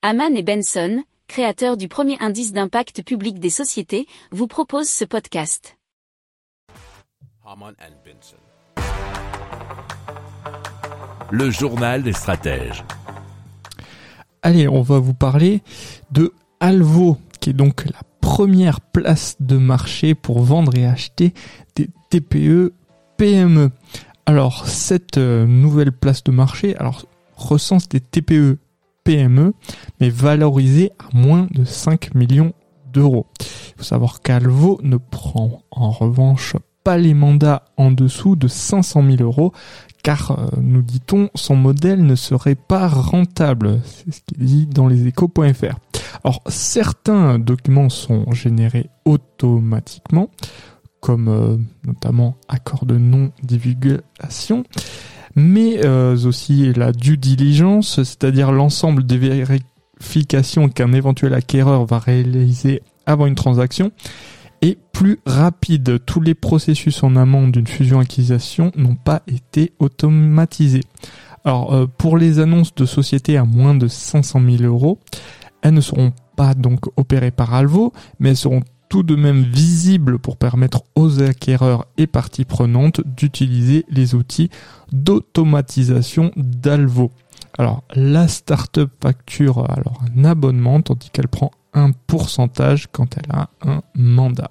Haman et Benson, créateurs du premier indice d'impact public des sociétés, vous proposent ce podcast. Le journal des stratèges. Allez, on va vous parler de Alvo, qui est donc la première place de marché pour vendre et acheter des TPE PME. Alors, cette euh, nouvelle place de marché alors, recense des TPE PME, mais valorisées à moins de 5 millions d'euros. Il faut savoir qu'Alvo ne prend en revanche pas les mandats en dessous de 500 000 euros, car, euh, nous dit-on, son modèle ne serait pas rentable. C'est ce qu'il dit dans les échos.fr. Alors, certains documents sont générés automatiquement, comme euh, notamment accord de non-divulgation, mais euh, aussi la due diligence, c'est-à-dire l'ensemble des vérifications qu'un éventuel acquéreur va réaliser avant une transaction, est plus rapide. Tous les processus en amont d'une fusion-acquisition n'ont pas été automatisés. Alors, euh, pour les annonces de sociétés à moins de 500 000 euros, elles ne seront pas donc opérées par Alvo, mais elles seront tout de même visibles pour permettre aux acquéreurs et parties prenantes d'utiliser les outils d'automatisation d'Alvo. Alors, la startup facture alors un abonnement tandis qu'elle prend un pourcentage quand elle a un mandat.